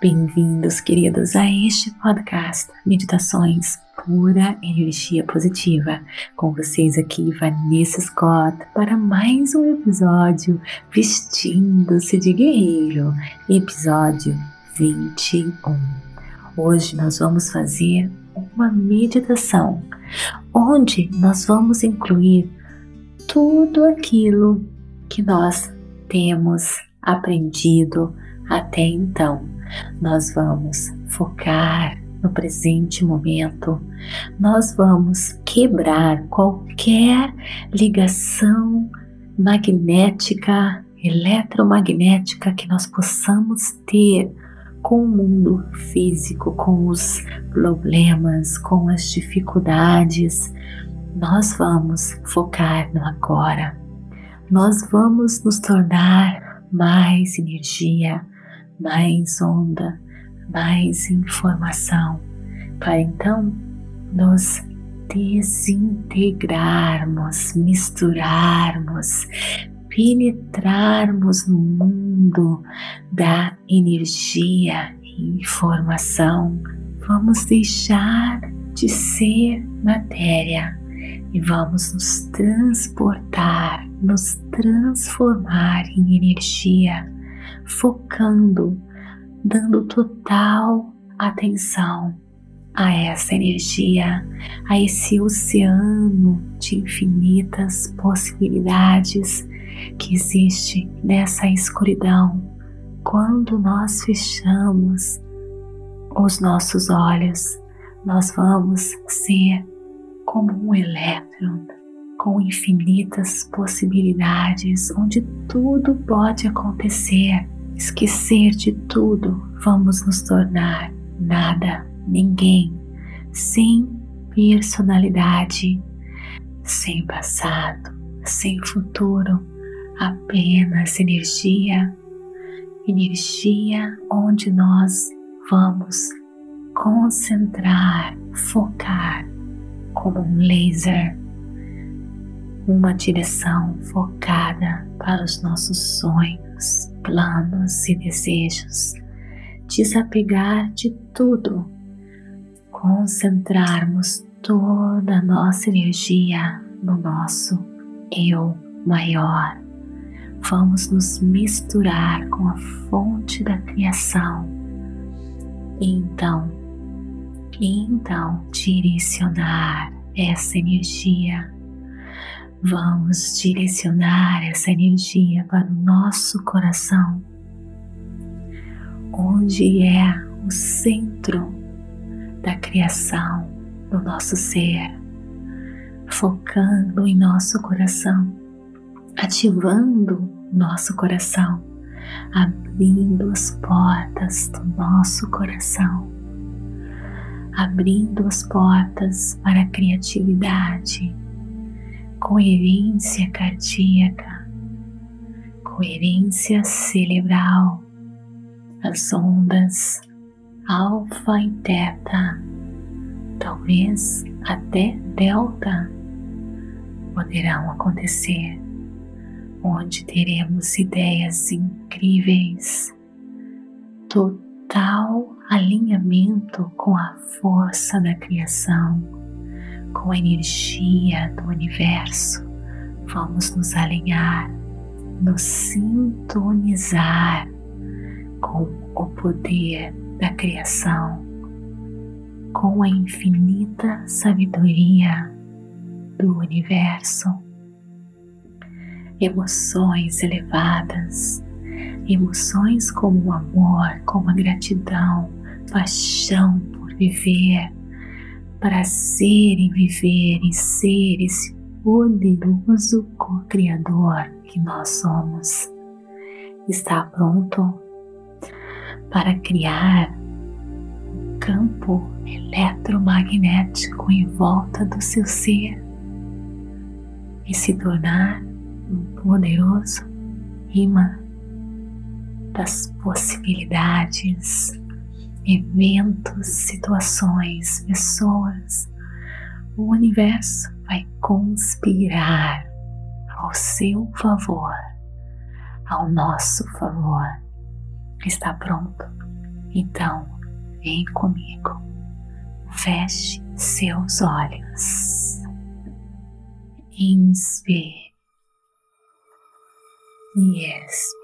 Bem-vindos, queridos, a este podcast Meditações Pura Energia Positiva. Com vocês aqui, Vanessa Scott, para mais um episódio Vestindo-se de Guerreiro, episódio 21. Hoje nós vamos fazer uma meditação onde nós vamos incluir tudo aquilo que nós temos aprendido até então nós vamos focar no presente momento, nós vamos quebrar qualquer ligação magnética, eletromagnética que nós possamos ter com o mundo físico, com os problemas, com as dificuldades. Nós vamos focar no agora. Nós vamos nos tornar mais energia, mais onda, mais informação, para então nos desintegrarmos, misturarmos, penetrarmos no mundo da energia e informação. Vamos deixar de ser matéria e vamos nos transportar, nos transformar em energia focando, dando total atenção a essa energia, a esse oceano de infinitas possibilidades que existe nessa escuridão. Quando nós fechamos os nossos olhos, nós vamos ser como um elétron com infinitas possibilidades, onde tudo pode acontecer esquecer de tudo, vamos nos tornar nada, ninguém, sem personalidade, sem passado, sem futuro, apenas energia, energia onde nós vamos concentrar, focar como um laser, uma direção focada para os nossos sonhos planos e desejos, desapegar de tudo, concentrarmos toda a nossa energia no nosso eu maior. Vamos nos misturar com a fonte da criação. E então, então direcionar essa energia Vamos direcionar essa energia para o nosso coração, onde é o centro da criação do nosso ser, focando em nosso coração, ativando nosso coração, abrindo as portas do nosso coração, abrindo as portas para a criatividade coerência cardíaca, coerência cerebral, as ondas alfa e teta, talvez até delta, poderão acontecer, onde teremos ideias incríveis, total alinhamento com a força da criação com a energia do universo, vamos nos alinhar, nos sintonizar com o poder da criação, com a infinita sabedoria do universo. Emoções elevadas, emoções como o amor, como a gratidão, paixão por viver, prazer em viver e ser esse poderoso co-criador que nós somos. Está pronto para criar um campo eletromagnético em volta do seu ser e se tornar um poderoso imã das possibilidades eventos, situações, pessoas, o universo vai conspirar ao seu favor, ao nosso favor. Está pronto? Então, vem comigo. Feche seus olhos. Inspire e expire.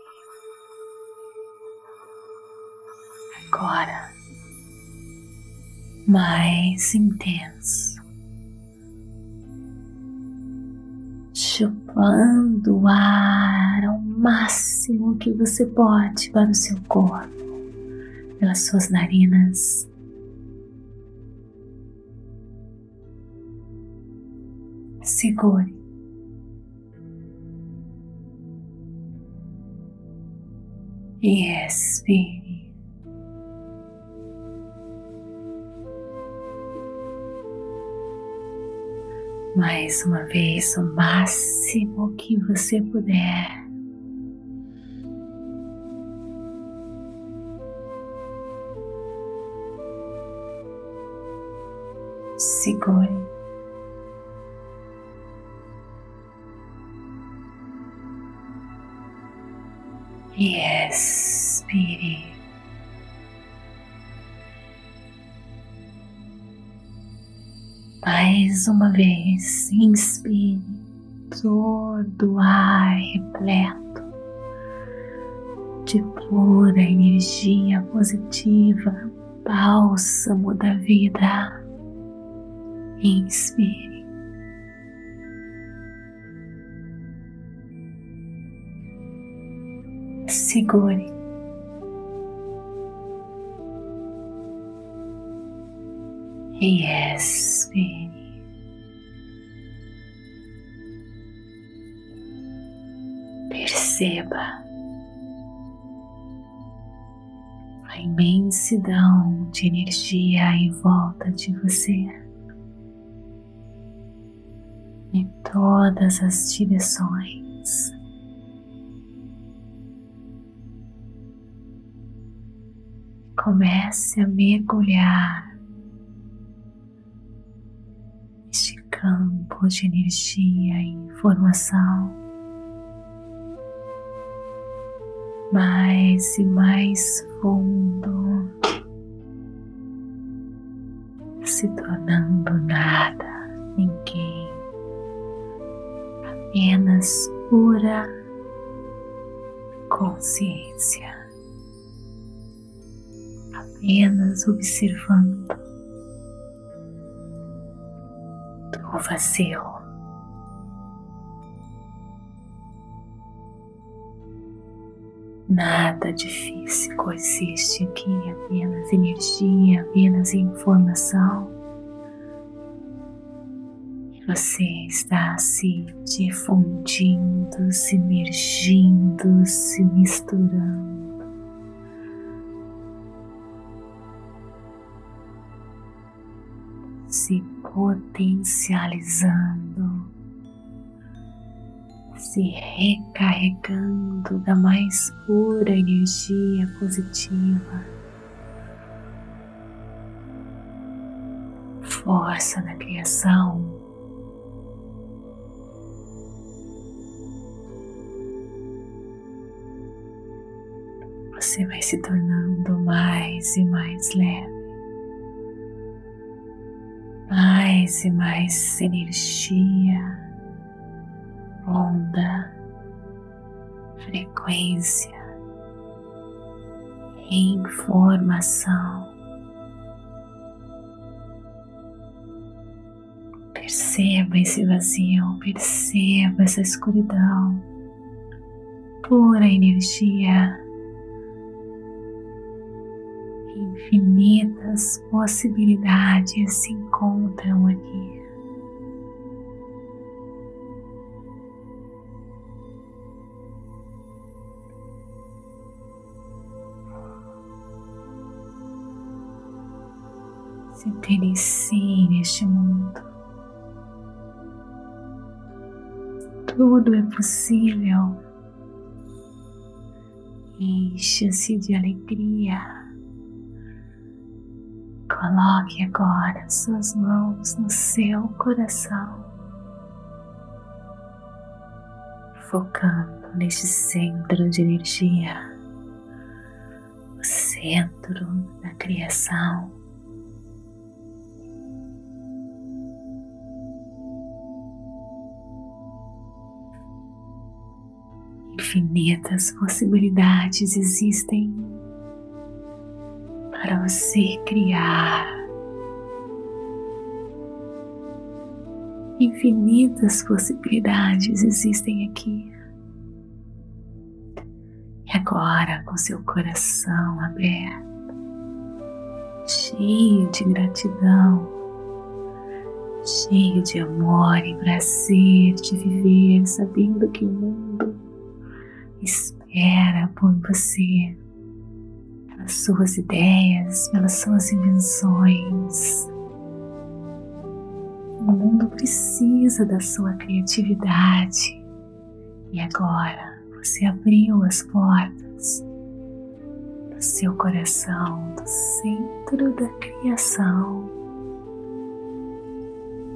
Agora, mais intenso, chupando o ar ao máximo que você pode para o seu corpo, pelas suas narinas. Segure. E expire. Mais uma vez, o máximo que você puder. Segure. E expire. Mais uma vez, inspire todo o ar repleto de pura energia positiva, bálsamo da vida. Inspire. Segure. E expire. Perceba a imensidão de energia em volta de você, em todas as direções. Comece a mergulhar campo de energia e informação, mais e mais fundo, se tornando nada, ninguém, apenas pura consciência, apenas observando o vazio. Nada difícil coexiste aqui, apenas energia, apenas informação. Você está se difundindo, se emergindo, se misturando. Se potencializando, se recarregando da mais pura energia positiva, força da criação. Você vai se tornando mais e mais leve mais e mais energia, onda, frequência, informação. Perceba esse vazio, perceba essa escuridão, pura energia infinitas possibilidades se encontram aqui. Se delicie neste mundo. Tudo é possível. Encha-se de alegria. Coloque agora suas mãos no seu coração, focando neste centro de energia, o centro da criação. Infinitas possibilidades existem para você criar. Infinitas possibilidades existem aqui. E agora, com seu coração aberto, cheio de gratidão, cheio de amor e prazer de viver, sabendo que o mundo espera por você, pelas suas ideias, pelas suas invenções. O mundo precisa da sua criatividade. E agora, você abriu as portas do seu coração, do centro da criação,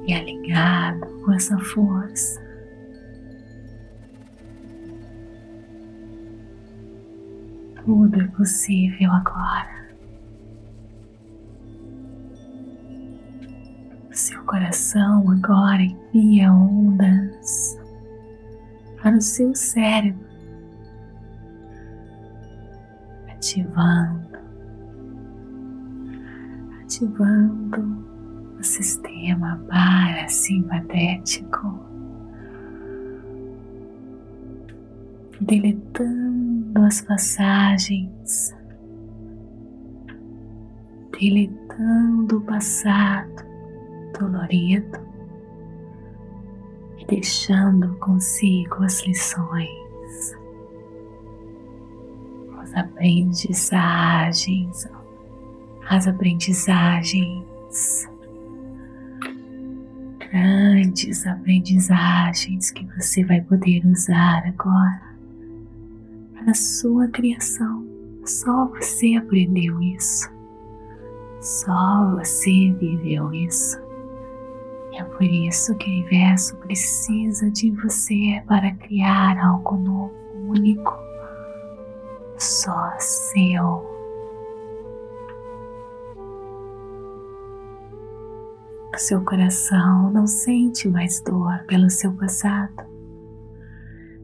e alinhado com essa força. Tudo é possível agora. Seu coração agora envia ondas para o seu cérebro ativando, ativando o sistema parasimpatético, deletando as passagens, deletando o passado dolorido deixando consigo as lições as aprendizagens, as aprendizagens, grandes aprendizagens que você vai poder usar agora a sua criação. Só você aprendeu isso, só você viveu isso. É por isso que o universo precisa de você para criar algo novo, único só seu. O seu coração não sente mais dor pelo seu passado,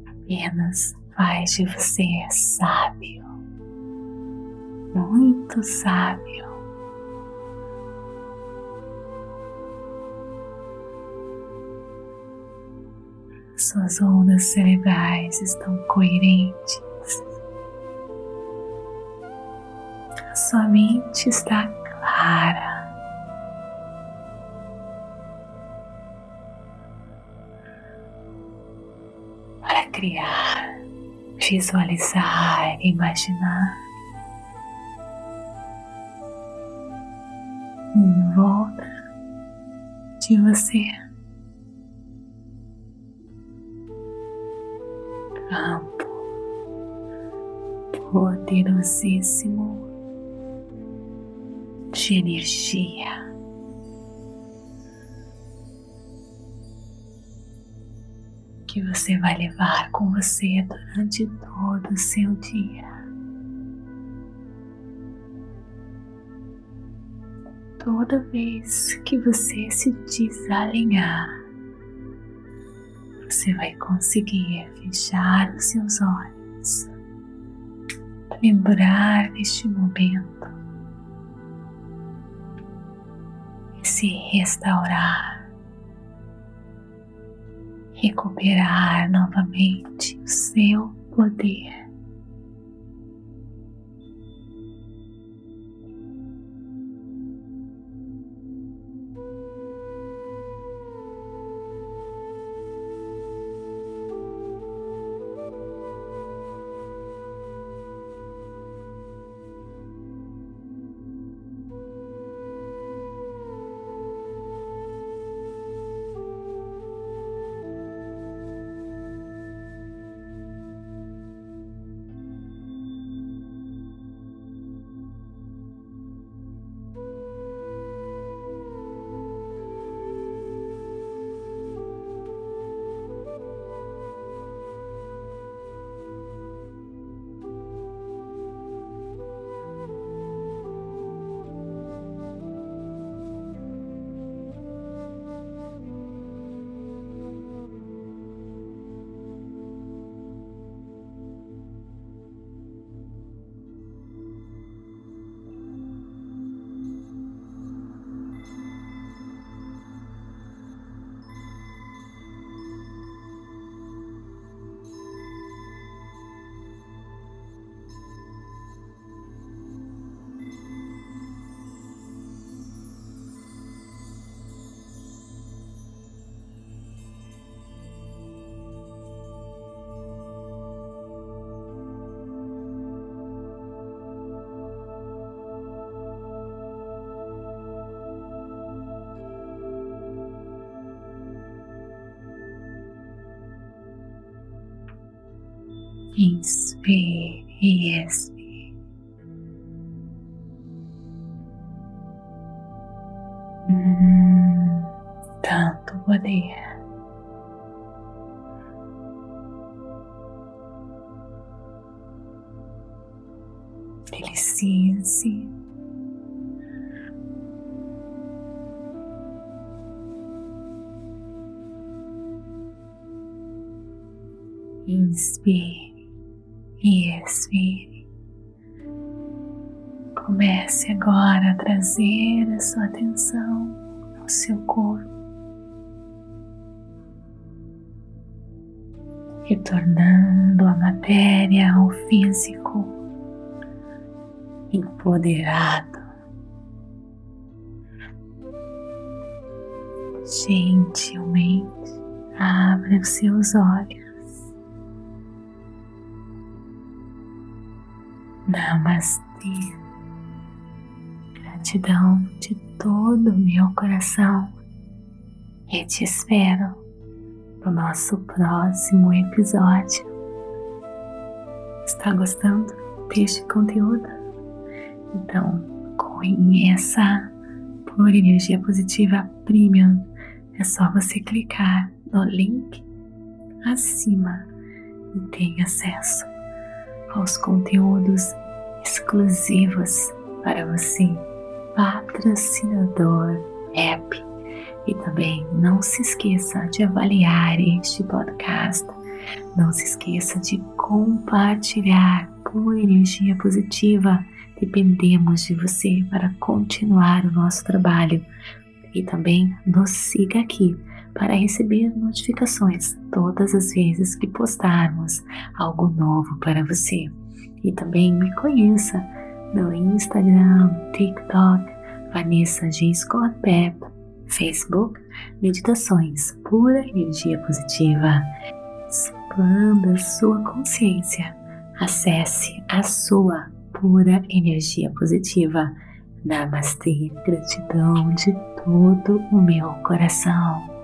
apenas faz de você sábio, muito sábio. Suas ondas cerebrais estão coerentes sua mente está clara. Criar, visualizar, imaginar em volta de você. Campo poderosíssimo de energia. Que você vai levar com você durante todo o seu dia. Toda vez que você se desalinhar, você vai conseguir fechar os seus olhos, lembrar deste momento se restaurar, recuperar novamente o seu poder. Inspire e expire. Hum, tanto poder. Delicie-se. Inspire e expire. Comece agora a trazer a sua atenção ao seu corpo, retornando a matéria ao físico empoderado. Gentilmente abra os seus olhos. Namastê. Gratidão de todo o meu coração e te espero no nosso próximo episódio. Está gostando deste conteúdo? Então, conheça por energia positiva premium. É só você clicar no link acima e ter acesso aos conteúdos exclusivos para você, patrocinador app. E também não se esqueça de avaliar este podcast. Não se esqueça de compartilhar por energia positiva Dependemos de você para continuar o nosso trabalho e também nos siga aqui para receber notificações todas as vezes que postarmos algo novo para você. E também me conheça no Instagram, TikTok, Vanessa G. Scott Pep, Facebook, Meditações Pura Energia Positiva. Expanda sua consciência. Acesse a sua pura energia positiva. Namastê, gratidão de todo o meu coração.